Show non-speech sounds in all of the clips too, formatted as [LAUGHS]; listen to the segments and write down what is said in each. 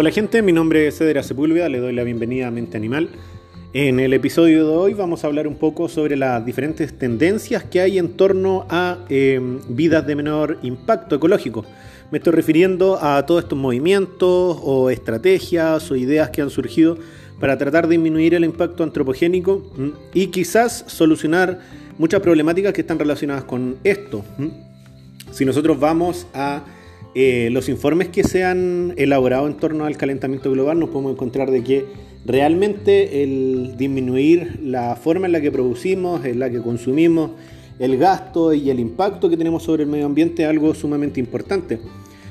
Hola gente, mi nombre es Cedra Sepúlveda, le doy la bienvenida a Mente Animal. En el episodio de hoy vamos a hablar un poco sobre las diferentes tendencias que hay en torno a em, vidas de menor impacto ecológico. Me estoy refiriendo a todos estos movimientos o estrategias o ideas que han surgido para tratar de disminuir el impacto antropogénico y quizás solucionar muchas problemáticas que están relacionadas con esto. Si nosotros vamos a eh, los informes que se han elaborado en torno al calentamiento global nos podemos encontrar de que realmente el disminuir la forma en la que producimos, en la que consumimos, el gasto y el impacto que tenemos sobre el medio ambiente es algo sumamente importante.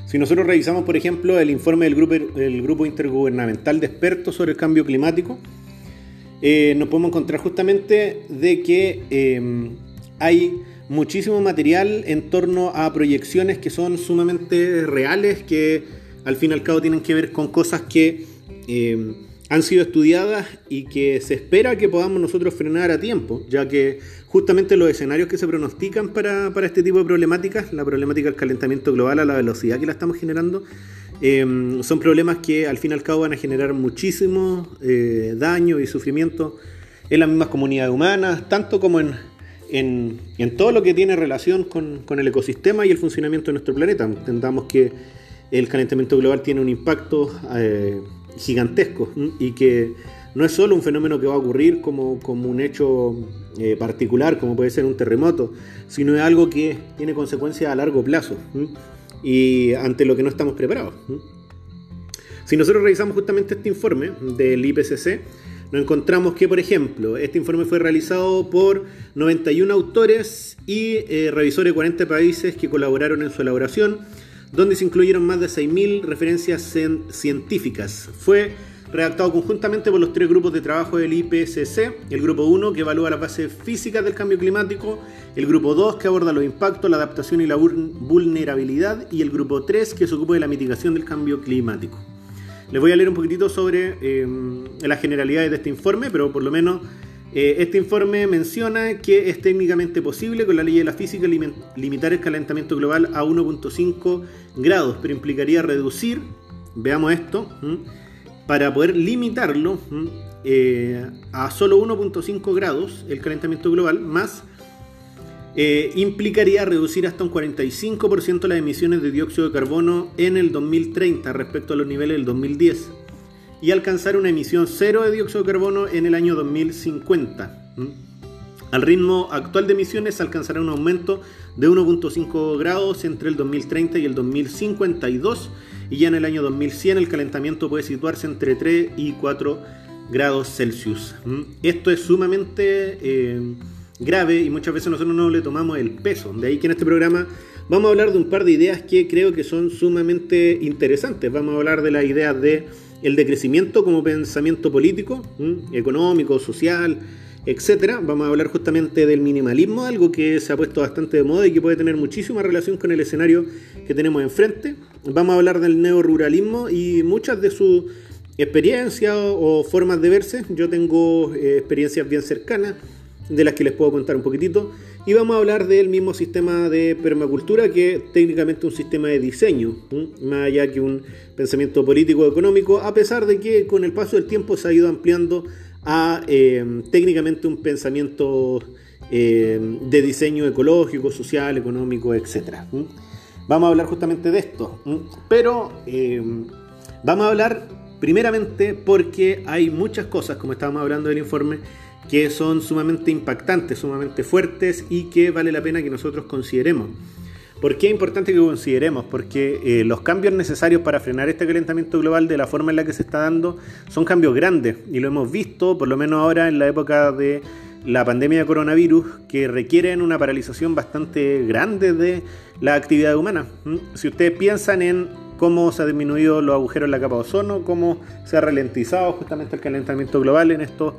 Si nosotros revisamos, por ejemplo, el informe del Grupo, Intergubernamental de Expertos sobre el Cambio Climático, eh, nos podemos encontrar justamente de que eh, hay muchísimo material en torno a proyecciones que son sumamente reales, que al fin y al cabo tienen que ver con cosas que eh, han sido estudiadas y que se espera que podamos nosotros frenar a tiempo, ya que justamente los escenarios que se pronostican para, este tipo de problemáticas, la problemática del calentamiento global a la velocidad que la estamos generando, eh, son problemas que al fin y al cabo van a generar muchísimo eh, daño y sufrimiento en las mismas comunidades humanas, tanto como en en, todo lo que tiene relación con, el ecosistema y el funcionamiento de nuestro planeta. Entendamos que el calentamiento global tiene un impacto eh, gigantesco y que no es solo un fenómeno que va a ocurrir como, un hecho eh, particular, como puede ser un terremoto, sino es algo que tiene consecuencias a largo plazo y ante lo que no estamos preparados. Si nosotros revisamos justamente este informe del IPCC, nos encontramos que, por ejemplo, este informe fue realizado por 91 autores y eh, revisores de 40 países que colaboraron en su elaboración, donde se incluyeron más de 6.000 referencias científicas. Fue redactado conjuntamente por los tres grupos de trabajo del IPCC, el grupo 1 que evalúa las bases físicas del cambio climático, el grupo 2 que aborda los impactos, la adaptación y la vulnerabilidad y el grupo 3 que se ocupa de la mitigación del cambio climático. Les voy a leer un poquitito sobre em, las generalidades de este informe, pero por lo menos eh, este informe menciona que es técnicamente posible con la ley de la física limitar el calentamiento global a 1.5 grados, pero implicaría reducir, veamos esto, para poder limitarlo eh, a solo 1.5 grados el calentamiento global, más eh, implicaría reducir hasta un 45% las emisiones de dióxido de carbono en el 2030 respecto a los niveles del 2010 y alcanzar una emisión cero de dióxido de carbono en el año 2050. Al ritmo actual de emisiones alcanzará un aumento de 1.5 grados entre el 2030 y el 2052 y ya en el año 2100 el calentamiento puede situarse entre 3 y 4 grados Celsius. Esto es sumamente... Eh, grave y muchas veces nosotros no le tomamos el peso. De ahí que en este programa vamos a hablar de un par de ideas que creo que son sumamente interesantes. Vamos a hablar de la idea de el decrecimiento como pensamiento político, económico, social, etcétera. Vamos a hablar justamente del minimalismo, algo que se ha puesto bastante de moda y que puede tener muchísima relación con el escenario que tenemos enfrente. Vamos a hablar del neoruralismo y muchas de sus experiencias o, formas de verse. Yo tengo eh, experiencias bien cercanas de las que les puedo contar un poquitito. Y vamos a hablar del mismo sistema de permacultura que técnicamente un sistema de diseño, más allá que un pensamiento político económico, a pesar de que con el paso del tiempo se ha ido ampliando a eh, técnicamente un pensamiento eh, de diseño ecológico, social, económico, etc. Vamos a hablar justamente de esto, pero eh, vamos a hablar primeramente porque hay muchas cosas, como estábamos hablando del informe, que son sumamente impactantes, sumamente fuertes y que vale la pena que nosotros consideremos. ¿Por qué es importante que consideremos? Porque eh, los cambios necesarios para frenar este calentamiento global de la forma en la que se está dando son cambios grandes y lo hemos visto, por lo menos ahora en la época de la pandemia de coronavirus, que requieren una paralización bastante grande de la actividad humana. Si ustedes piensan en cómo se han disminuido los agujeros en la capa de ozono, cómo se ha ralentizado justamente el calentamiento global en estos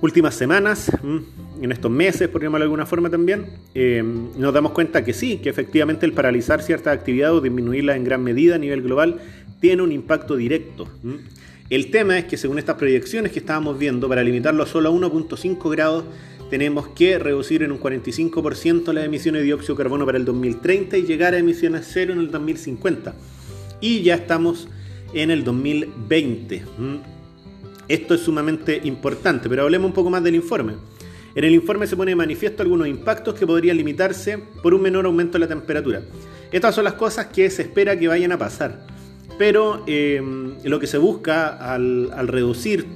últimas semanas, mm, en estos meses, por llamarlo de alguna forma también, eh, nos damos cuenta que sí, que efectivamente el paralizar ciertas actividades o disminuirlas en gran medida a nivel global tiene un impacto directo. El tema es que según estas proyecciones que estábamos viendo, para limitarlo solo a 1.5 grados, tenemos que reducir en un 45% las emisiones de dióxido de carbono para el 2030 y llegar a emisiones cero en el 2050. Y ya estamos en el 2020. Esto es sumamente importante, pero hablemos un poco más del informe. En el informe se pone de manifiesto algunos impactos que podrían limitarse por un menor aumento de la temperatura. Estas son las cosas que se espera que vayan a pasar. Pero eh, lo que se busca al, reducir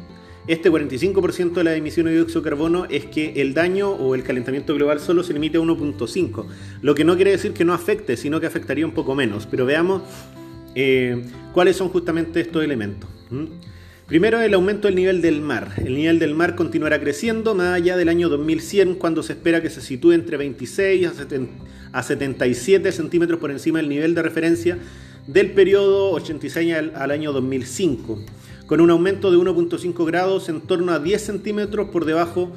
este 45% de la emisión de dióxido de carbono es que el daño o el calentamiento global solo se limite a 1.5, lo que no quiere decir que no afecte, sino que afectaría un poco menos. Pero veamos eh, cuáles son justamente estos elementos. Primero, el aumento del nivel del mar. El nivel del mar continuará creciendo más allá del año 2100, cuando se espera que se sitúe entre 26 a 77 centímetros por encima del nivel de referencia del periodo 86 al año 2005 con un aumento de 1.5 grados en torno a 10 centímetros por debajo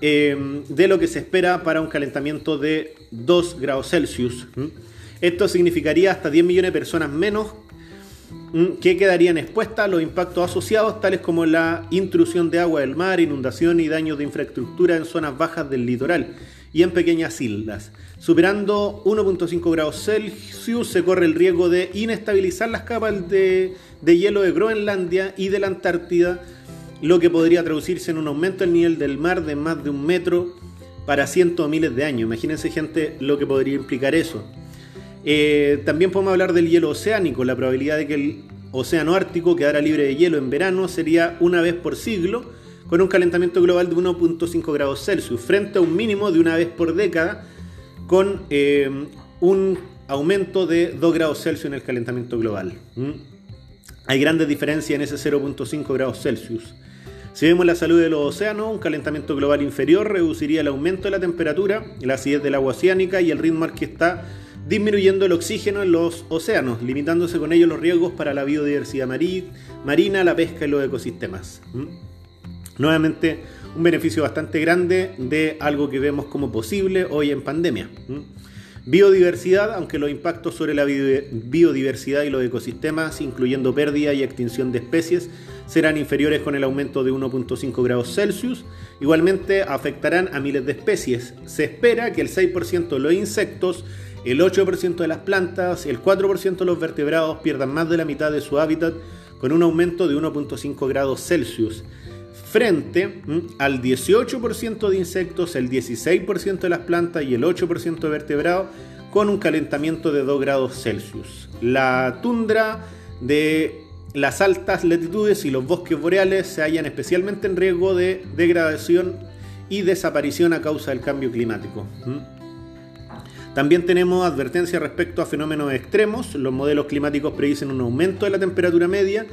eh, de lo que se espera para un calentamiento de 2 grados Celsius. Esto significaría hasta 10 millones de personas menos que quedarían expuestas a los impactos asociados, tales como la intrusión de agua del mar, inundación y daños de infraestructura en zonas bajas del litoral y en pequeñas islas. Superando 1.5 grados Celsius se corre el riesgo de inestabilizar las capas de, hielo de Groenlandia y de la Antártida, lo que podría traducirse en un aumento del nivel del mar de más de un metro para cientos o miles de años. Imagínense gente lo que podría implicar eso. Eh, también podemos hablar del hielo oceánico. La probabilidad de que el océano Ártico quedara libre de hielo en verano sería una vez por siglo con un calentamiento global de 1.5 grados Celsius, frente a un mínimo de una vez por década, con eh, un aumento de 2 grados Celsius en el calentamiento global. Hay grandes diferencias en ese 0.5 grados Celsius. Si vemos la salud de los océanos, un calentamiento global inferior reduciría el aumento de la temperatura, la acidez del agua oceánica y el ritmo al que está disminuyendo el oxígeno en los océanos, limitándose con ello los riesgos para la biodiversidad marina, la pesca y los ecosistemas. Nuevamente, un beneficio bastante grande de algo que vemos como posible hoy en pandemia. Biodiversidad, aunque los impactos sobre la biodiversidad y los ecosistemas, incluyendo pérdida y extinción de especies, serán inferiores con el aumento de 1.5 grados Celsius, igualmente afectarán a miles de especies. Se espera que el 6% de los insectos, el 8% de las plantas, el 4% de los vertebrados pierdan más de la mitad de su hábitat con un aumento de 1.5 grados Celsius frente al 18% de insectos, el 16% de las plantas y el 8% de vertebrados con un calentamiento de 2 grados Celsius. La tundra de las altas latitudes y los bosques boreales se hallan especialmente en riesgo de degradación y desaparición a causa del cambio climático. También tenemos advertencias respecto a fenómenos extremos. Los modelos climáticos predicen un aumento de la temperatura media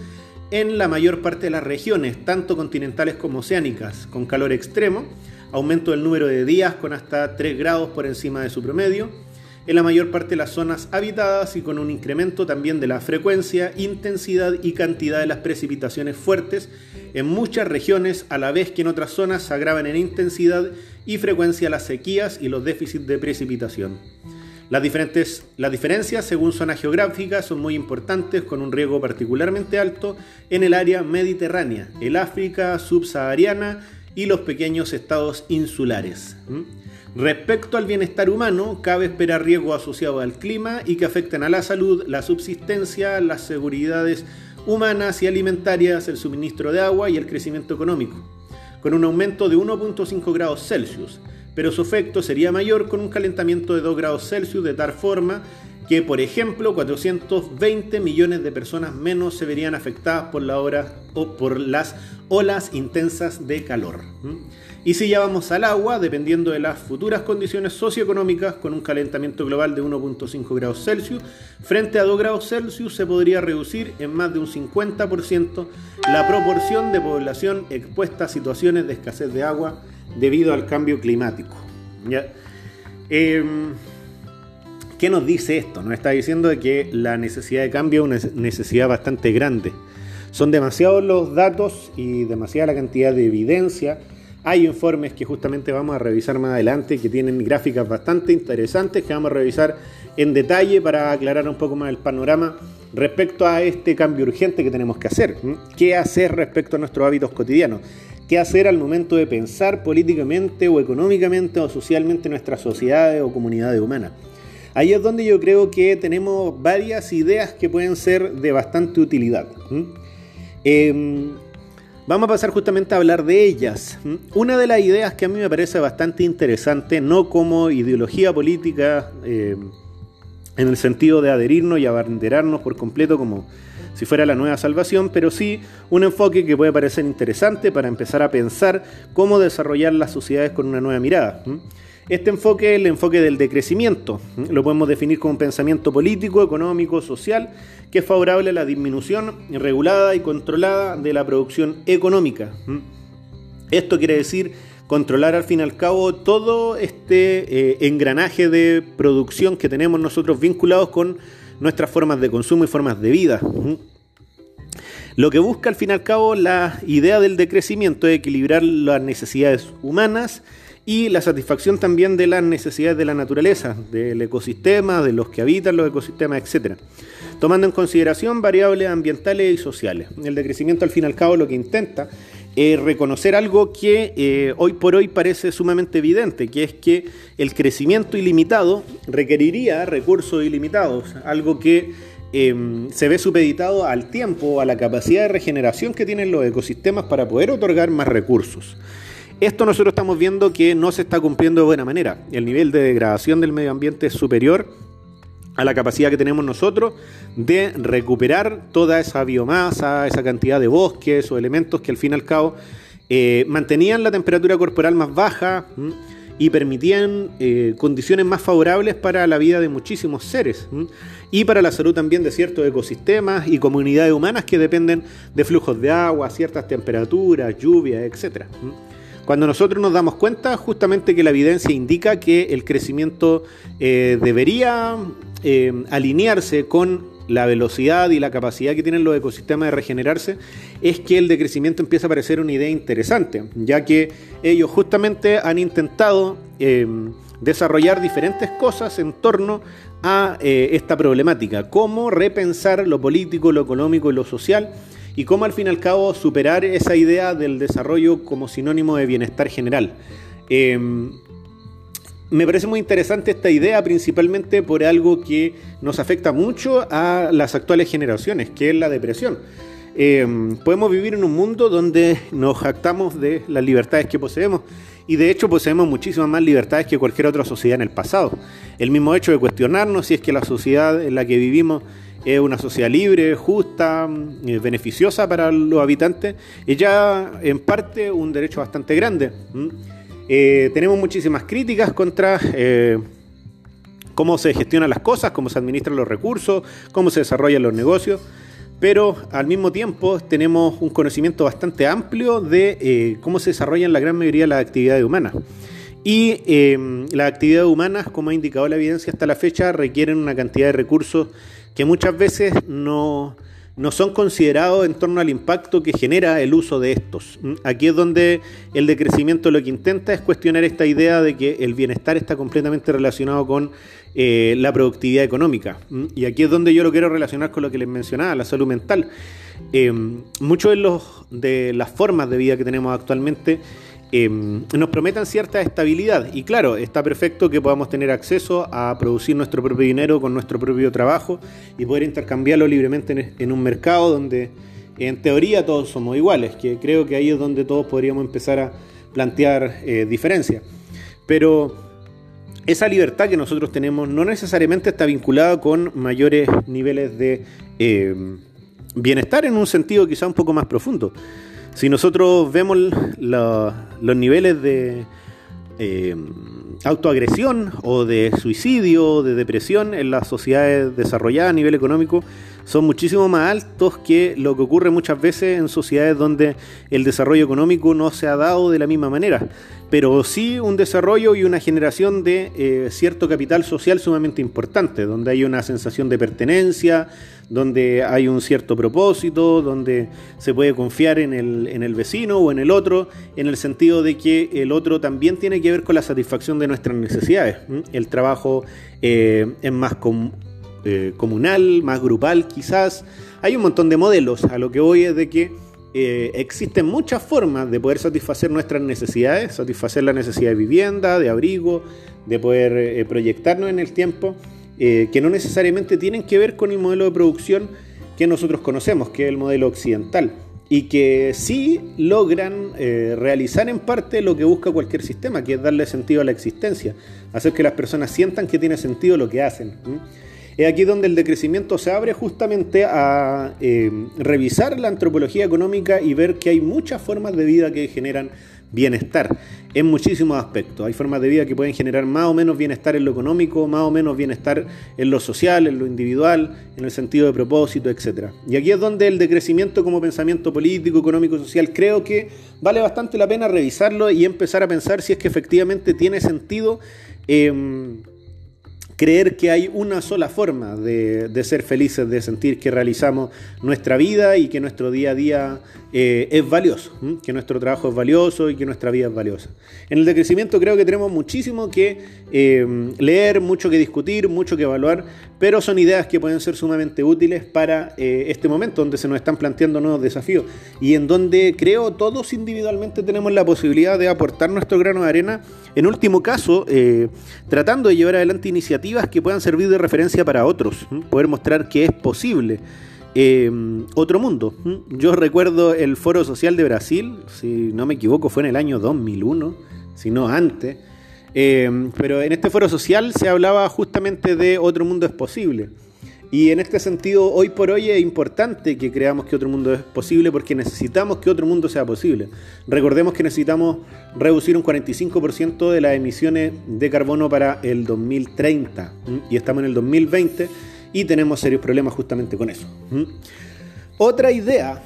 en la mayor parte de las regiones, tanto continentales como oceánicas, con calor extremo, aumento del número de días con hasta 3 grados por encima de su promedio, en la mayor parte de las zonas habitadas y con un incremento también de la frecuencia, intensidad y cantidad de las precipitaciones fuertes en muchas regiones, a la vez que en otras zonas se agravan en intensidad y frecuencia las sequías y los déficits de precipitación. Las, diferentes, las diferencias según zona geográfica son muy importantes, con un riesgo particularmente alto en el área mediterránea, el África subsahariana y los pequeños estados insulares. Respecto al bienestar humano, cabe esperar riesgos asociados al clima y que afecten a la salud, la subsistencia, las seguridades humanas y alimentarias, el suministro de agua y el crecimiento económico, con un aumento de 1.5 grados Celsius pero su efecto sería mayor con un calentamiento de 2 grados Celsius de tal forma que, por ejemplo, 420 millones de personas menos se verían afectadas por, la hora, o por las olas intensas de calor. Y si ya vamos al agua, dependiendo de las futuras condiciones socioeconómicas, con un calentamiento global de 1.5 grados Celsius, frente a 2 grados Celsius se podría reducir en más de un 50% la proporción de población expuesta a situaciones de escasez de agua debido al cambio climático. Em, ¿Qué nos dice esto? Nos está diciendo que la necesidad de cambio es una necesidad bastante grande. Son demasiados los datos y demasiada la cantidad de evidencia. Hay informes que justamente vamos a revisar más adelante que tienen gráficas bastante interesantes que vamos a revisar en detalle para aclarar un poco más el panorama respecto a este cambio urgente que tenemos que hacer. ¿Qué hacer respecto a nuestros hábitos cotidianos? qué hacer al momento de pensar políticamente o económicamente o socialmente nuestras sociedades o comunidades humanas. Ahí es donde yo creo que tenemos varias ideas que pueden ser de bastante utilidad. Vamos a pasar justamente a hablar de ellas. Una de las ideas que a mí me parece bastante interesante, no como ideología política, em, en el sentido de adherirnos y abanderarnos por completo como si fuera la nueva salvación, pero sí un enfoque que puede parecer interesante para empezar a pensar cómo desarrollar las sociedades con una nueva mirada. Este enfoque es el enfoque del decrecimiento. Lo podemos definir como un pensamiento político, económico, social, que es favorable a la disminución regulada y controlada de la producción económica. Esto quiere decir controlar al fin y al cabo todo este eh, engranaje de producción que tenemos nosotros vinculados con nuestras formas de consumo y formas de vida. Lo que busca al fin y al cabo la idea del decrecimiento es equilibrar las necesidades humanas y la satisfacción también de las necesidades de la naturaleza, del ecosistema, de los que habitan los ecosistemas, etc. Tomando en consideración variables ambientales y sociales. El decrecimiento al fin y al cabo lo que intenta es reconocer algo que eh, hoy por hoy parece sumamente evidente, que es que el crecimiento ilimitado requeriría recursos ilimitados, algo que em, se ve supeditado al tiempo, a la capacidad de regeneración que tienen los ecosistemas para poder otorgar más recursos. Esto nosotros estamos viendo que no se está cumpliendo de buena manera. El nivel de degradación del medio ambiente es superior a la capacidad que tenemos nosotros de recuperar toda esa biomasa, esa cantidad de bosques o elementos que al fin y al cabo eh, mantenían la temperatura corporal más baja y permitían eh, condiciones más favorables para la vida de muchísimos seres y para la salud también de ciertos ecosistemas y comunidades humanas que dependen de flujos de agua, ciertas temperaturas, lluvias, etc. Cuando nosotros nos damos cuenta justamente que la evidencia indica que el crecimiento eh, debería eh, alinearse con la velocidad y la capacidad que tienen los ecosistemas de regenerarse, es que el decrecimiento empieza a parecer una idea interesante, ya que ellos justamente han intentado eh, desarrollar diferentes cosas en torno a esta problemática, cómo repensar lo político, lo económico y lo social y cómo al fin y al cabo superar esa idea del desarrollo como sinónimo de bienestar general. Em, me parece muy interesante esta idea, principalmente por algo que nos afecta mucho a las actuales generaciones, que es la depresión. Em, podemos vivir en un mundo donde nos jactamos de las libertades que poseemos y de hecho poseemos muchísimas más libertades que cualquier otra sociedad en el pasado. El mismo hecho de cuestionarnos si es que la sociedad en la que vivimos es una sociedad libre, justa, eh, beneficiosa para los habitantes, es ya en parte un derecho bastante grande. Eh, tenemos muchísimas críticas contra eh, cómo se gestionan las cosas, cómo se administran los recursos, cómo se desarrollan los negocios, pero al mismo tiempo tenemos un conocimiento bastante amplio de cómo se desarrollan la gran mayoría de las actividades humanas. Y las actividades humanas, como ha indicado la evidencia hasta la fecha, requieren una cantidad de recursos que muchas veces no, son considerados en torno al impacto que genera el uso de estos. Aquí es donde el decrecimiento lo que intenta es cuestionar esta idea de que el bienestar está completamente relacionado con eh, la productividad económica. Y aquí es donde yo lo quiero relacionar con lo que les mencionaba, la salud mental. Eh, muchos de, de las formas de vida que tenemos actualmente Em, nos prometan cierta estabilidad. Y claro, está perfecto que podamos tener acceso a producir nuestro propio dinero con nuestro propio trabajo y poder intercambiarlo libremente en, un mercado donde en teoría todos somos iguales, que creo que ahí es donde todos podríamos empezar a plantear eh, diferencias. Pero esa libertad que nosotros tenemos no necesariamente está vinculada con mayores niveles de em, bienestar en un sentido quizá un poco más profundo. Si nosotros vemos los niveles de eh, autoagresión o de suicidio, de depresión en las sociedades desarrolladas a nivel económico, son muchísimo más altos que lo que ocurre muchas veces en sociedades donde el desarrollo económico no se ha dado de la misma manera, pero sí un desarrollo y una generación de eh, cierto capital social sumamente importante, donde hay una sensación de pertenencia, donde hay un cierto propósito, donde se puede confiar en el, en el vecino o en el otro, en el sentido de que el otro también tiene que ver con la satisfacción de nuestras necesidades. El trabajo eh, es más común eh, comunal, más grupal quizás. Hay un montón de modelos. A lo que voy es de que eh, existen muchas formas de poder satisfacer nuestras necesidades, satisfacer la necesidad de vivienda, de abrigo, de poder eh, proyectarnos en el tiempo. eh, que no necesariamente tienen que ver con el modelo de producción que nosotros conocemos, que es el modelo occidental, y que sí logran realizar en parte lo que busca cualquier sistema, que es darle sentido a la existencia, hacer que las personas sientan que tiene sentido lo que hacen. Es aquí donde el decrecimiento se abre justamente a eh, revisar la antropología económica y ver que hay muchas formas de vida que generan bienestar en muchísimos aspectos. Hay formas de vida que pueden generar más o menos bienestar en lo económico, más o menos bienestar en lo social, en lo individual, en el sentido de propósito, etc. Y aquí es donde el decrecimiento como pensamiento político, económico, social, creo que vale bastante la pena revisarlo y empezar a pensar si es que efectivamente tiene sentido. Em, creer que hay una sola forma de, ser felices, de sentir que realizamos nuestra vida y que nuestro día a día eh, es valioso, que nuestro trabajo es valioso y que nuestra vida es valiosa. En el decrecimiento creo que tenemos muchísimo que eh, leer, mucho que discutir, mucho que evaluar, pero son ideas que pueden ser sumamente útiles para eh, este momento donde se nos están planteando nuevos desafíos y en donde creo todos individualmente tenemos la posibilidad de aportar nuestro grano de arena, en último caso, tratando de llevar adelante iniciativas que puedan servir de referencia para otros, poder mostrar que es posible. Em, otro mundo. Yo recuerdo el Foro Social de Brasil, si no me equivoco fue en el año 2001, si no antes, em, pero en este Foro Social se hablaba justamente de otro mundo es posible. Y en este sentido, hoy por hoy es importante que creamos que otro mundo es posible porque necesitamos que otro mundo sea posible. Recordemos que necesitamos reducir un 45% de las emisiones de carbono para el 2030 y estamos en el 2020 y tenemos serios problemas justamente con eso. Otra idea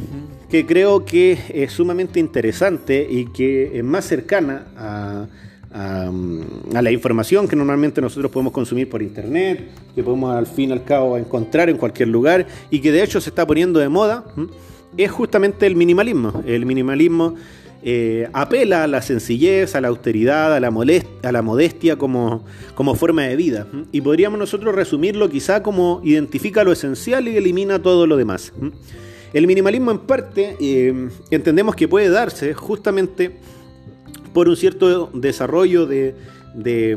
que creo que es sumamente interesante y que es más cercana a, la información que normalmente nosotros podemos consumir por internet, que podemos al fin y al cabo encontrar en cualquier lugar y que de hecho se está poniendo de moda, es justamente el minimalismo. El minimalismo eh, apela a la sencillez, a la austeridad, a la, a la modestia como, como, forma de vida. Y podríamos nosotros resumirlo quizá como identifica lo esencial y elimina todo lo demás. El minimalismo en parte eh, entendemos que puede darse justamente por un cierto desarrollo de, de,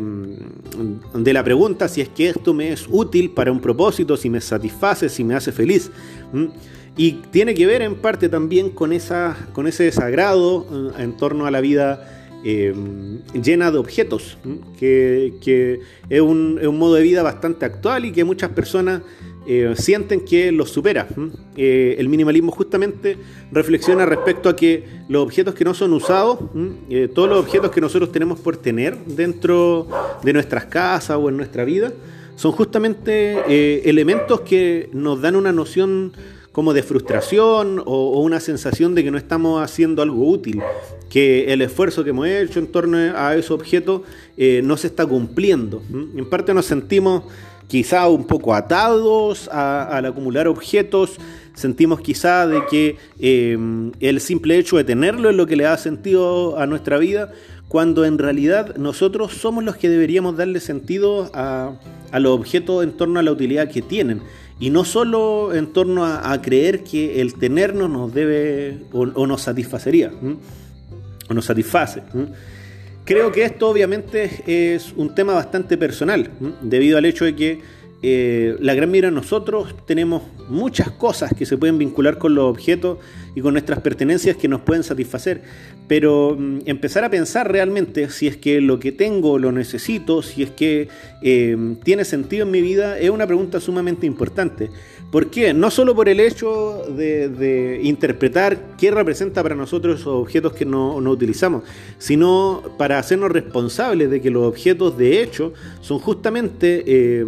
de, la pregunta si es que esto me es útil para un propósito, si me satisface, si me hace feliz. Y tiene que ver en parte también con, esa, con ese desagrado eh, en torno a la vida eh, llena de objetos, que, es, un, modo de vida bastante actual y que muchas personas eh, sienten que los supera. el minimalismo justamente reflexiona respecto a que los objetos que no son usados, todos los objetos que nosotros tenemos por tener dentro de nuestras casas o en nuestra vida, son justamente elementos que nos dan una noción como de frustración o, una sensación de que no estamos haciendo algo útil, que el esfuerzo que hemos hecho en torno a esos objetos eh, no se está cumpliendo. En parte nos sentimos quizá un poco atados al acumular objetos, sentimos quizá de que eh, el simple hecho de tenerlo es lo que le da sentido a nuestra vida, cuando en realidad nosotros somos los que deberíamos darle sentido a, a los objetos en torno a la utilidad que tienen. Y no solo en torno a, creer que el tenernos nos debe o, nos satisfacería, o nos satisface. Creo que esto obviamente es un tema bastante personal, debido al hecho de que eh, la gran de nosotros tenemos muchas cosas que se pueden vincular con los objetos y con nuestras pertenencias que nos pueden satisfacer. Pero mm, empezar a pensar realmente si es que lo que tengo lo necesito, si es que eh, tiene sentido en mi vida, es una pregunta sumamente importante. ¿Por qué? No solo por el hecho de, interpretar qué representa para nosotros esos objetos que no, utilizamos, sino para hacernos responsables de que los objetos de hecho son justamente eh,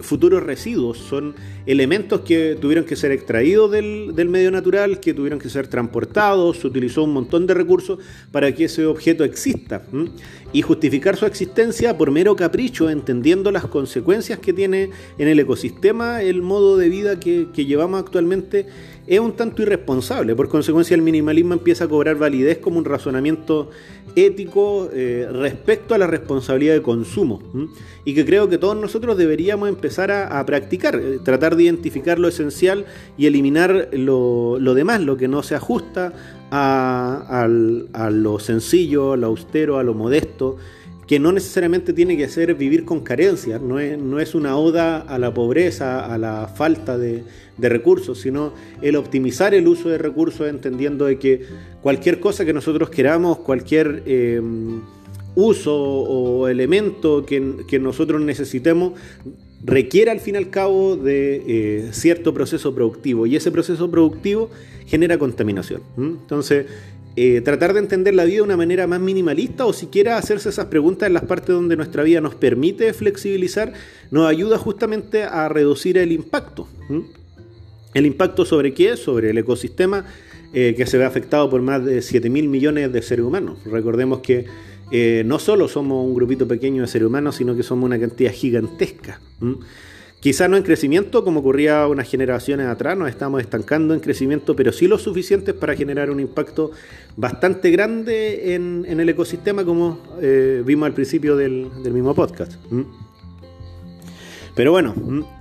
futuros residuos, son elementos que tuvieron que ser extraídos del, medio natural, que tuvieron que ser transportados, se utilizó un montón de recursos para que ese objeto exista. Y justificar su existencia por mero capricho, entendiendo las consecuencias que tiene en el ecosistema el modo de vida que, llevamos actualmente, es un tanto irresponsable. Por consecuencia, el minimalismo empieza a cobrar validez como un razonamiento ético eh, respecto a la responsabilidad de consumo y que creo que todos nosotros deberíamos empezar a, practicar, eh, tratar de identificar lo esencial y eliminar lo, demás, lo que no se ajusta a, lo sencillo, a lo austero, a lo modesto que no necesariamente tiene que ser vivir con carencias, no es, no es una oda a la pobreza, a la falta de, recursos, sino el optimizar el uso de recursos entendiendo de que cualquier cosa que nosotros queramos, cualquier eh, uso o elemento que, nosotros necesitemos, requiere al fin y al cabo de eh, cierto proceso productivo y ese proceso productivo genera contaminación. Entonces, eh, tratar de entender la vida de una manera más minimalista o siquiera hacerse esas preguntas en las partes donde nuestra vida nos permite flexibilizar, nos ayuda justamente a reducir el impacto. ¿El impacto sobre qué? Sobre el ecosistema eh, que se ve afectado por más de 7 mil millones de seres humanos. Recordemos que eh, no solo somos un grupito pequeño de seres humanos, sino que somos una cantidad gigantesca. Quizá no en crecimiento, como ocurría unas generaciones atrás, nos estamos estancando en crecimiento, pero sí lo suficiente para generar un impacto bastante grande en, el ecosistema, como eh, vimos al principio del, mismo podcast. Pero bueno,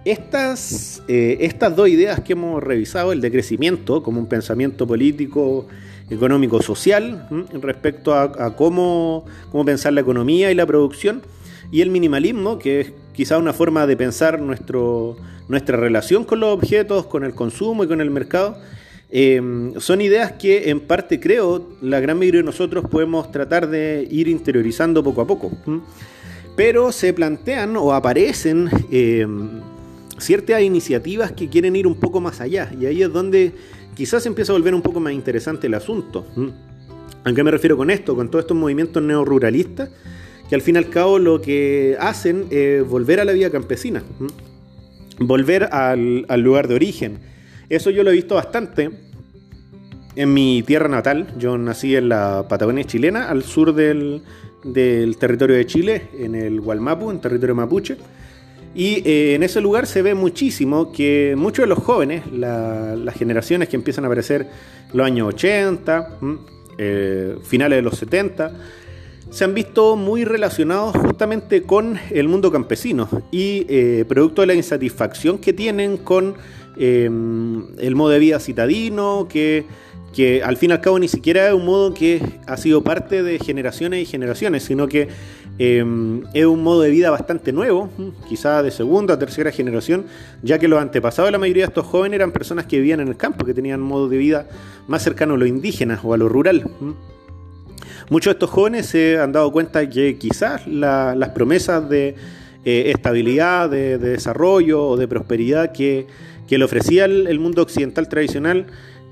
estas, eh, estas dos ideas que hemos revisado, el de crecimiento como un pensamiento político, económico, social, respecto a, cómo, cómo pensar la economía y la producción, y el minimalismo, que es quizá una forma de pensar nuestro, nuestra relación con los objetos, con el consumo y con el mercado. Eh, son ideas que en parte creo la gran mayoría de nosotros podemos tratar de ir interiorizando poco a poco. Pero se plantean o aparecen eh, ciertas iniciativas que quieren ir un poco más allá. Y ahí es donde quizás empieza a volver un poco más interesante el asunto. ¿A qué me refiero con esto? Con todos estos movimientos neoruralistas que al fin y al cabo lo que hacen es volver a la vida campesina, volver al, lugar de origen. Eso yo lo he visto bastante en mi tierra natal. Yo nací en la Patagonia chilena, al sur del, territorio de Chile, en el Gualmapu, en territorio mapuche. Y eh, en ese lugar se ve muchísimo que muchos de los jóvenes, las generaciones que empiezan a aparecer los años 80, eh, finales de los 70, se han visto muy relacionados justamente con el mundo campesino y eh, producto de la insatisfacción que tienen con eh, el modo de vida citadino, que, que, al fin y al cabo ni siquiera es un modo que ha sido parte de generaciones y generaciones, sino que eh, es un modo de vida bastante nuevo, quizá de segunda o tercera generación, ya que los antepasados de la mayoría de estos jóvenes eran personas que vivían en el campo, que tenían un modo de vida más cercano a lo indígena o a lo rural. Muchos de estos jóvenes se han dado cuenta que quizás las promesas de eh, estabilidad, de, desarrollo o de prosperidad que, le ofrecía el, mundo occidental tradicional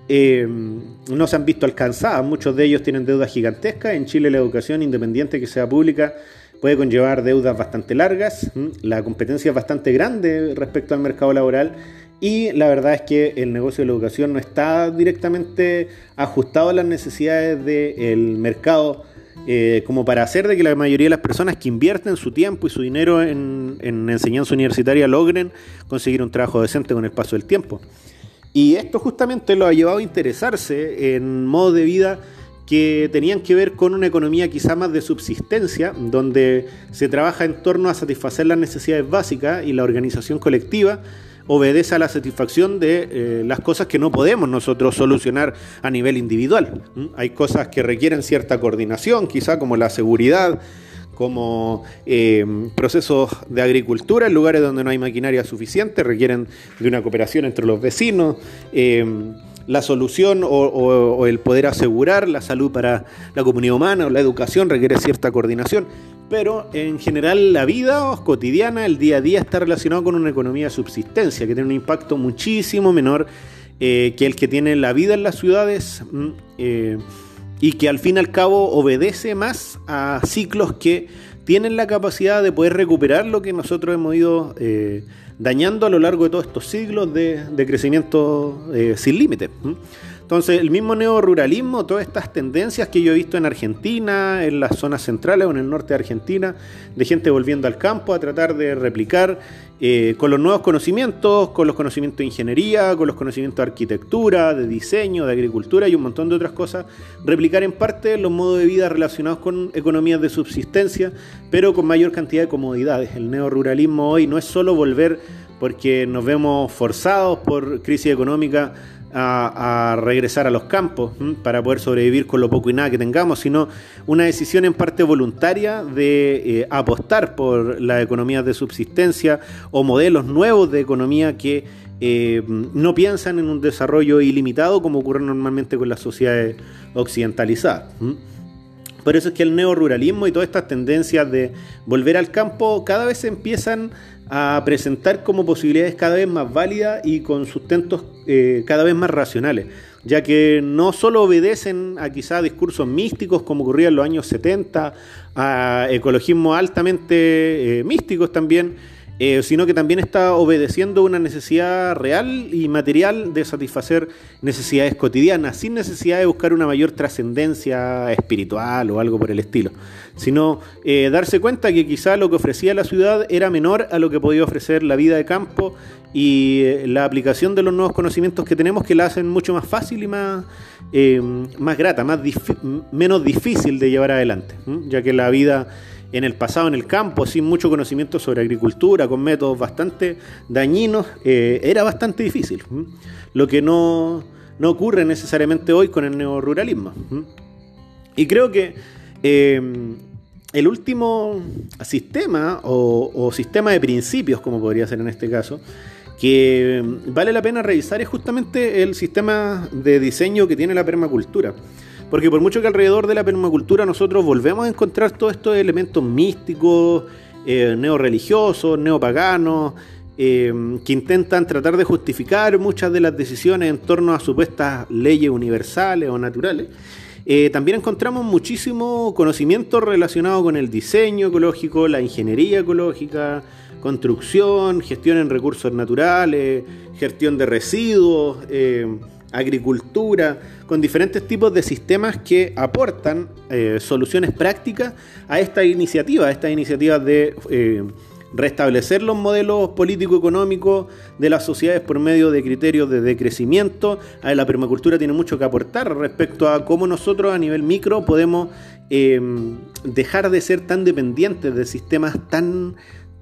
eh, no se han visto alcanzadas. Muchos de ellos tienen deudas gigantescas. En Chile la educación independiente que sea pública puede conllevar deudas bastante largas. La competencia es bastante grande respecto al mercado laboral y la verdad es que el negocio de la educación no está directamente ajustado a las necesidades del mercado, eh, como para hacer de que la mayoría de las personas que invierten su tiempo y su dinero en, enseñanza universitaria logren conseguir un trabajo decente con el paso del tiempo. Y esto justamente lo ha llevado a interesarse en modos de vida que tenían que ver con una economía quizá más de subsistencia, donde se trabaja en torno a satisfacer las necesidades básicas y la organización colectiva obedece a la satisfacción de eh, las cosas que no podemos nosotros solucionar a nivel individual. Hay cosas que requieren cierta coordinación, quizá como la seguridad, como eh, procesos de agricultura en lugares donde no hay maquinaria suficiente, requieren de una cooperación entre los vecinos. Eh, la solución o, el poder asegurar la salud para la comunidad humana o la educación requiere cierta coordinación, pero en general la vida cotidiana, el día a día está relacionado con una economía de subsistencia que tiene un impacto muchísimo menor eh, que el que tiene la vida en las ciudades mm, eh, y que al fin y al cabo obedece más a ciclos que tienen la capacidad de poder recuperar lo que nosotros hemos ido eh, dañando a lo largo de todos estos siglos de, crecimiento sin límite. Entonces, el mismo neoruralismo, todas estas tendencias que yo he visto en Argentina, en las zonas centrales o en el norte de Argentina, de gente volviendo al campo a tratar de replicar eh, con los nuevos conocimientos, con los conocimientos de ingeniería, con los conocimientos de arquitectura, de diseño, de agricultura y un montón de otras cosas, replicar en parte los modos de vida relacionados con economías de subsistencia, pero con mayor cantidad de comodidades. El neoruralismo hoy no es solo volver porque nos vemos forzados por crisis económica a, regresar a los campos para poder sobrevivir con lo poco y nada que tengamos, sino una decisión en parte voluntaria de eh, apostar por las economías de subsistencia o modelos nuevos de economía que eh, no piensan en un desarrollo ilimitado como ocurre normalmente con las sociedades occidentalizadas. Por eso es que el neoruralismo y todas estas tendencias de volver al campo cada vez empiezan a presentar como posibilidades cada vez más válidas y con sustentos eh, cada vez más racionales, ya que no solo obedecen a quizá discursos místicos como ocurría en los años 70, a ecologismos altamente eh, místicos también, eh, sino que también está obedeciendo una necesidad real y material de satisfacer necesidades cotidianas, sin necesidad de buscar una mayor trascendencia espiritual o algo por el estilo, sino eh, darse cuenta que quizá lo que ofrecía la ciudad era menor a lo que podía ofrecer la vida de campo y eh, la aplicación de los nuevos conocimientos que tenemos que la hacen mucho más fácil y más, más grata, más menos difícil de llevar adelante, ya que la vida en el pasado en el campo, sin mucho conocimiento sobre agricultura, con métodos bastante dañinos, eh, era bastante difícil. Lo que no, ocurre necesariamente hoy con el neoruralismo. Y creo que eh, el último sistema o, sistema de principios, como podría ser en este caso, que vale la pena revisar es justamente el sistema de diseño que tiene la permacultura. Porque por mucho que alrededor de la permacultura nosotros volvemos a encontrar todos estos elementos místicos, eh, neopaganos, eh, que intentan tratar de justificar muchas de las decisiones en torno a supuestas leyes universales o naturales, eh, también encontramos muchísimo conocimiento relacionado con el diseño ecológico, la ingeniería ecológica, construcción, gestión en recursos naturales, gestión de residuos, agricultura, con diferentes tipos de sistemas que aportan eh, soluciones prácticas a esta iniciativa, a esta iniciativa de eh, restablecer los modelos político-económicos de las sociedades por medio de criterios de decrecimiento. La permacultura tiene mucho que aportar respecto a cómo nosotros a nivel micro podemos eh, dejar de ser tan dependientes de sistemas tan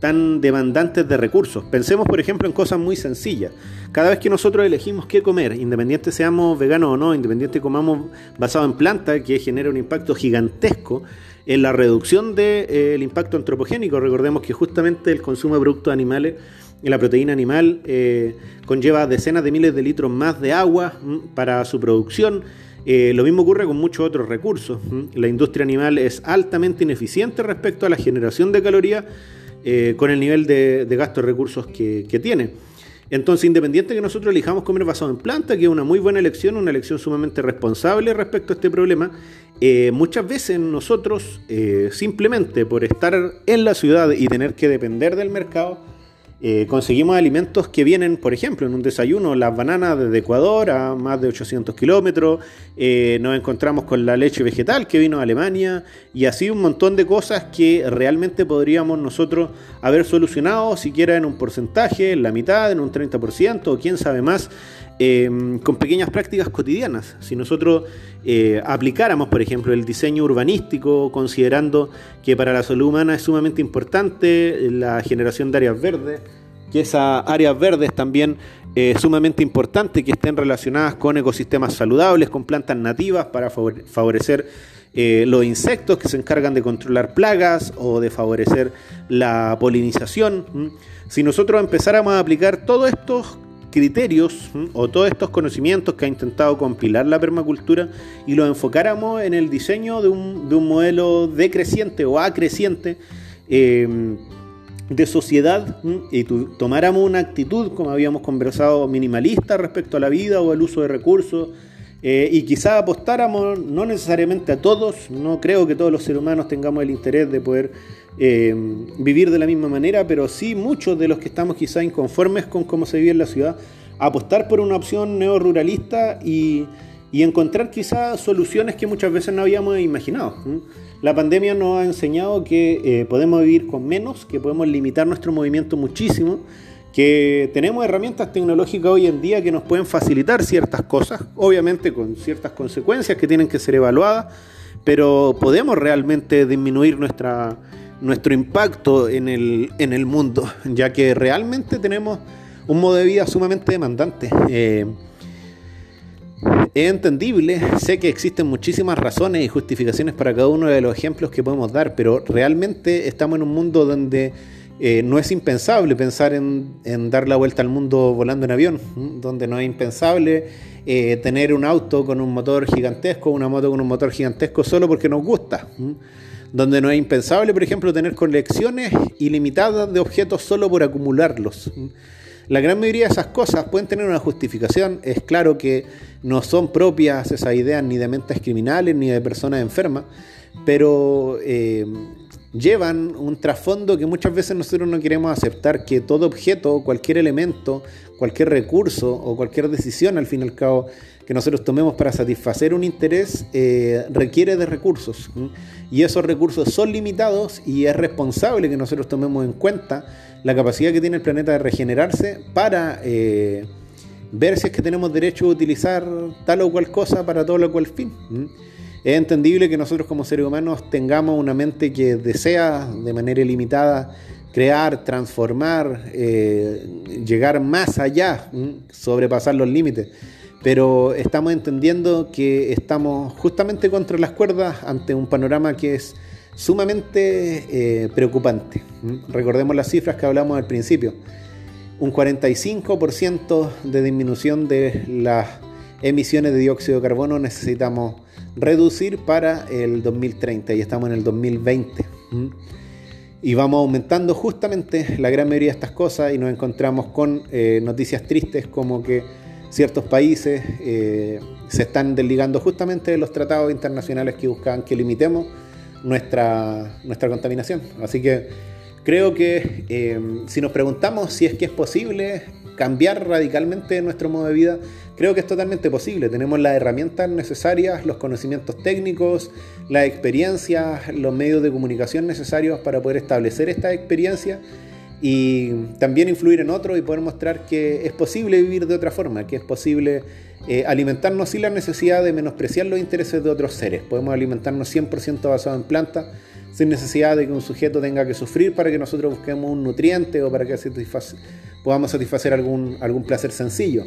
tan demandantes de recursos. Pensemos, por ejemplo, en cosas muy sencillas. Cada vez que nosotros elegimos qué comer, independiente seamos veganos o no, independiente comamos basado en planta, que genera un impacto gigantesco en la reducción del de, eh, impacto antropogénico. Recordemos que justamente el consumo de productos animales la proteína animal eh, conlleva decenas de miles de litros más de agua para su producción. Eh, lo mismo ocurre con muchos otros recursos. La industria animal es altamente ineficiente respecto a la generación de calorías eh, con el nivel de, gasto de recursos que, tiene. Entonces, independiente que nosotros elijamos comer basado en planta, que es una muy buena elección, una elección sumamente responsable respecto a este problema, eh, muchas veces nosotros, eh, simplemente por estar en la ciudad y tener que depender del mercado, eh, conseguimos alimentos que vienen, por ejemplo, en un desayuno, las bananas desde Ecuador a más de 800 kilómetros, nos encontramos con la leche vegetal que vino a Alemania y así un montón de cosas que realmente podríamos nosotros haber solucionado, siquiera en un porcentaje, en la mitad, en un 30% o quién sabe más, Em, con pequeñas prácticas cotidianas. Si nosotros eh, aplicáramos, por ejemplo, el diseño urbanístico, considerando que para la salud humana es sumamente importante la generación de áreas verdes, que esas áreas verdes también es sumamente importante que estén relacionadas con ecosistemas saludables, con plantas nativas para favorecer eh, los insectos que se encargan de controlar plagas o de favorecer la polinización. Si nosotros empezáramos a aplicar todos estos criterios o todos estos conocimientos que ha intentado compilar la permacultura y los enfocáramos en el diseño de un, de un modelo decreciente o acreciente eh, de sociedad y tomáramos una actitud, como habíamos conversado, minimalista respecto a la vida o al uso de recursos. Eh, y quizá apostáramos, no necesariamente a todos, no creo que todos los seres humanos tengamos el interés de poder eh, vivir de la misma manera, pero sí muchos de los que estamos quizá inconformes con cómo se vive en la ciudad, apostar por una opción neoruralista y, y encontrar quizá soluciones que muchas veces no habíamos imaginado. La pandemia nos ha enseñado que eh, podemos vivir con menos, que podemos limitar nuestro movimiento muchísimo, que tenemos herramientas tecnológicas hoy en día que nos pueden facilitar ciertas cosas, obviamente con ciertas consecuencias que tienen que ser evaluadas, pero podemos realmente disminuir nuestra, nuestro impacto en el, en el mundo, [LAUGHS] ya que realmente tenemos un modo de vida sumamente demandante. Eh, Es entendible, sé que existen muchísimas razones y justificaciones para cada uno de los ejemplos que podemos dar, pero realmente estamos en un mundo donde eh, no es impensable pensar en, dar la vuelta al mundo volando en avión, donde no es impensable eh, tener un auto con un motor gigantesco, una moto con un motor gigantesco solo porque nos gusta, donde no es impensable, por ejemplo, tener colecciones ilimitadas de objetos solo por acumularlos. La gran mayoría de esas cosas pueden tener una justificación. Es claro que no son propias esas ideas ni de mentes criminales ni de personas enfermas, pero eh, llevan un trasfondo que muchas veces nosotros no queremos aceptar, que todo objeto, cualquier elemento, cualquier recurso o cualquier decisión al fin y al cabo que nosotros tomemos para satisfacer un interés eh, requiere de recursos. Y esos recursos son limitados y es responsable que nosotros tomemos en cuenta la capacidad que tiene el planeta de regenerarse para eh, ver si es que tenemos derecho a utilizar tal o cual cosa para todo o cual fin. Es entendible que nosotros como seres humanos tengamos una mente que desea de manera ilimitada crear, transformar, eh, llegar más allá, sobrepasar los límites. Pero estamos entendiendo que estamos justamente contra las cuerdas ante un panorama que es sumamente eh, preocupante. Recordemos las cifras que hablamos al principio. Un 45% de disminución de las emisiones de dióxido de carbono necesitamos reducir para el 2030 y estamos en el 2020. Y vamos aumentando justamente la gran mayoría de estas cosas y nos encontramos con eh, noticias tristes como que ciertos países eh, se están desligando justamente de los tratados internacionales que buscan que limitemos nuestra, nuestra contaminación. Así que creo que eh, si nos preguntamos si es que es posible cambiar radicalmente nuestro modo de vida, creo que es totalmente posible. Tenemos las herramientas necesarias, los conocimientos técnicos, las experiencias, los medios de comunicación necesarios para poder establecer esta experiencia y también influir en otros y poder mostrar que es posible vivir de otra forma, que es posible eh, alimentarnos sin la necesidad de menospreciar los intereses de otros seres. Podemos alimentarnos 100% basado en plantas sin necesidad de que un sujeto tenga que sufrir para que nosotros busquemos un nutriente o para que podamos satisfacer algún, algún placer sencillo.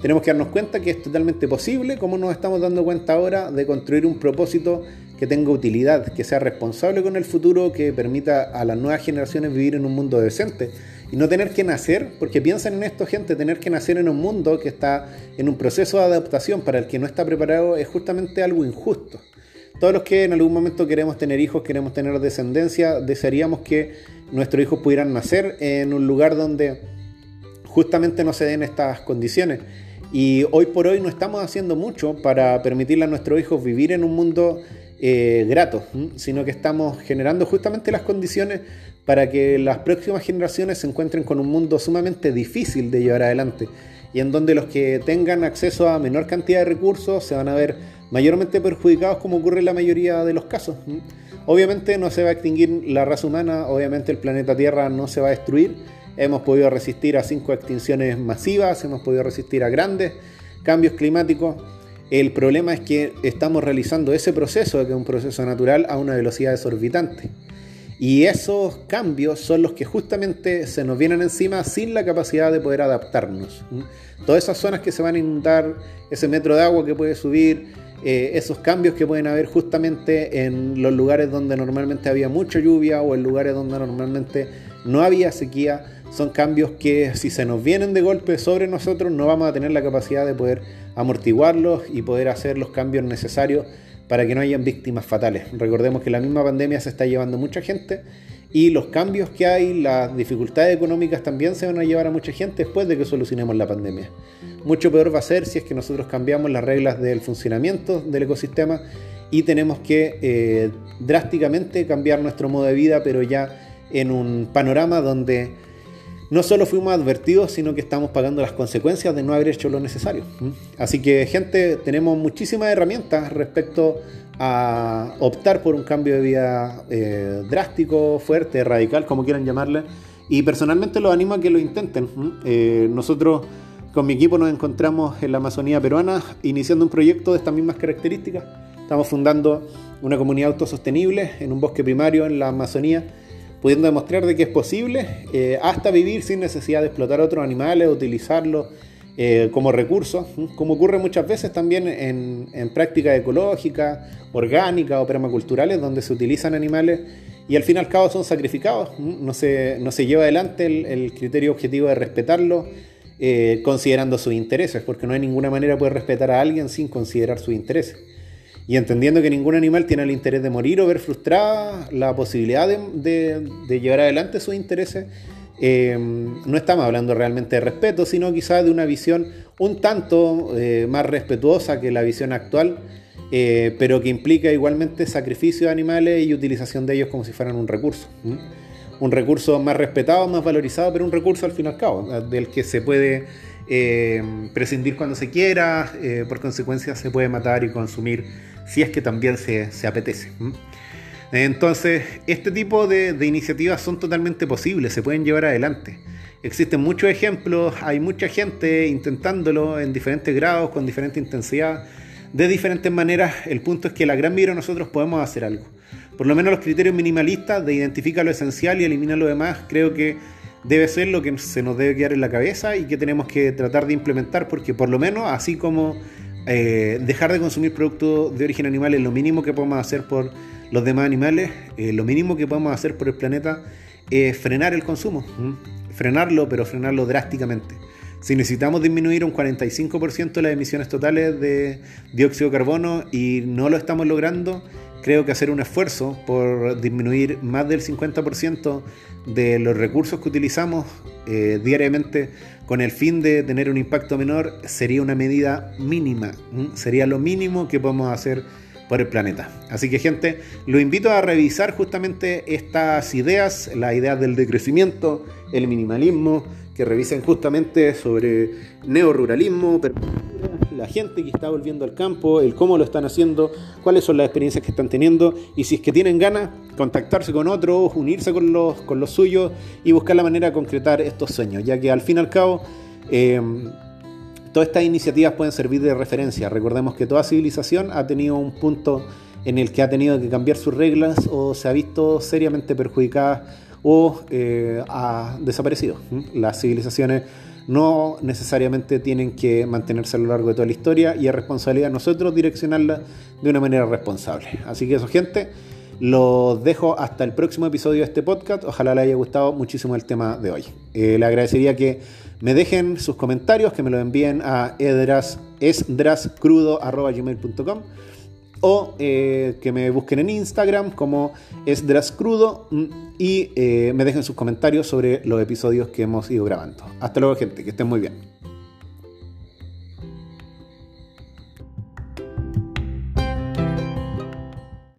Tenemos que darnos cuenta que es totalmente posible, como nos estamos dando cuenta ahora, de construir un propósito que tenga utilidad, que sea responsable con el futuro, que permita a las nuevas generaciones vivir en un mundo decente y no tener que nacer, porque piensen en esto gente, tener que nacer en un mundo que está en un proceso de adaptación para el que no está preparado es justamente algo injusto. Todos los que en algún momento queremos tener hijos, queremos tener descendencia, desearíamos que nuestros hijos pudieran nacer en un lugar donde justamente no se den estas condiciones. Y hoy por hoy no estamos haciendo mucho para permitirle a nuestros hijos vivir en un mundo eh, grato, sino que estamos generando justamente las condiciones para que las próximas generaciones se encuentren con un mundo sumamente difícil de llevar adelante y en donde los que tengan acceso a menor cantidad de recursos se van a ver mayormente perjudicados como ocurre en la mayoría de los casos. Obviamente no se va a extinguir la raza humana, obviamente el planeta Tierra no se va a destruir. Hemos podido resistir a cinco extinciones masivas, hemos podido resistir a grandes cambios climáticos. El problema es que estamos realizando ese proceso, que es un proceso natural, a una velocidad desorbitante. Y esos cambios son los que justamente se nos vienen encima sin la capacidad de poder adaptarnos. Todas esas zonas que se van a inundar, ese metro de agua que puede subir, eh, esos cambios que pueden haber justamente en los lugares donde normalmente había mucha lluvia o en lugares donde normalmente no había sequía, son cambios que si se nos vienen de golpe sobre nosotros no vamos a tener la capacidad de poder amortiguarlos y poder hacer los cambios necesarios para que no hayan víctimas fatales. Recordemos que la misma pandemia se está llevando mucha gente y los cambios que hay, las dificultades económicas también se van a llevar a mucha gente después de que solucionemos la pandemia. Mucho peor va a ser si es que nosotros cambiamos las reglas del funcionamiento del ecosistema y tenemos que eh, drásticamente cambiar nuestro modo de vida, pero ya en un panorama donde no solo fuimos advertidos, sino que estamos pagando las consecuencias de no haber hecho lo necesario. Así que, gente, tenemos muchísimas herramientas respecto a optar por un cambio de vida eh, drástico, fuerte, radical, como quieran llamarle. Y personalmente los animo a que lo intenten. Eh, nosotros con mi equipo nos encontramos en la Amazonía peruana iniciando un proyecto de estas mismas características. Estamos fundando una comunidad autosostenible en un bosque primario en la Amazonía, pudiendo demostrar de que es posible eh, hasta vivir sin necesidad de explotar otros animales, utilizarlos eh, como recurso, como ocurre muchas veces también en, en prácticas ecológicas, orgánicas o permaculturales, donde se utilizan animales y al fin y al cabo son sacrificados. No se, no se lleva adelante el, criterio objetivo de respetarlo eh, considerando sus intereses, porque no hay ninguna manera de poder respetar a alguien sin considerar sus intereses. Y entendiendo que ningún animal tiene el interés de morir o ver frustrada la posibilidad de, llevar adelante sus intereses, Em, no estamos hablando realmente de respeto, sino quizás de una visión un tanto eh, más respetuosa que la visión actual, eh, pero que implica igualmente sacrificio de animales y utilización de ellos como si fueran un recurso. Un recurso más respetado, más valorizado, pero un recurso al fin y al cabo, del que se puede eh, prescindir cuando se quiera, por consecuencia se puede matar y consumir si es que también se, se apetece. Entonces, este tipo de, iniciativas son totalmente posibles, se pueden llevar adelante. Existen muchos ejemplos, hay mucha gente intentándolo en diferentes grados, con diferente intensidad, de diferentes maneras. El punto es que la gran mayoría de nosotros podemos hacer algo. Por lo menos los criterios minimalistas de identificar lo esencial y eliminar lo demás, creo que debe ser lo que se nos debe quedar en la cabeza y que tenemos que tratar de implementar, porque por lo menos así como eh, dejar de consumir productos de origen animal es lo mínimo que podemos hacer por los demás animales, eh, lo mínimo que podemos hacer por el planeta es frenar el consumo, frenarlo, pero frenarlo drásticamente. Si necesitamos disminuir un 45% las emisiones totales de dióxido de carbono y no lo estamos logrando, creo que hacer un esfuerzo por disminuir más del 50% de los recursos que utilizamos eh, diariamente con el fin de tener un impacto menor sería una medida mínima, sería lo mínimo que podemos hacer por el planeta. Así que gente, lo invito a revisar justamente estas ideas, las ideas del decrecimiento, el minimalismo, que revisen justamente sobre neoruralismo, la gente que está volviendo al campo, el cómo lo están haciendo, cuáles son las experiencias que están teniendo y si es que tienen ganas, contactarse con otros, unirse con los, con los suyos y buscar la manera de concretar estos sueños, ya que al fin y al cabo... Eh, Todas estas iniciativas pueden servir de referencia. Recordemos que toda civilización ha tenido un punto en el que ha tenido que cambiar sus reglas o se ha visto seriamente perjudicada o eh, ha desaparecido. Las civilizaciones no necesariamente tienen que mantenerse a lo largo de toda la historia y es responsabilidad de nosotros direccionarla de una manera responsable. Así que eso, gente, los dejo hasta el próximo episodio de este podcast. Ojalá les haya gustado muchísimo el tema de hoy. Eh, le agradecería que me dejen sus comentarios, que me lo envíen a esdrascrudo.gmail.com o eh, que me busquen en Instagram como esdrascrudo mm, y eh, me dejen sus comentarios sobre los episodios que hemos ido grabando. Hasta luego gente, que estén muy bien.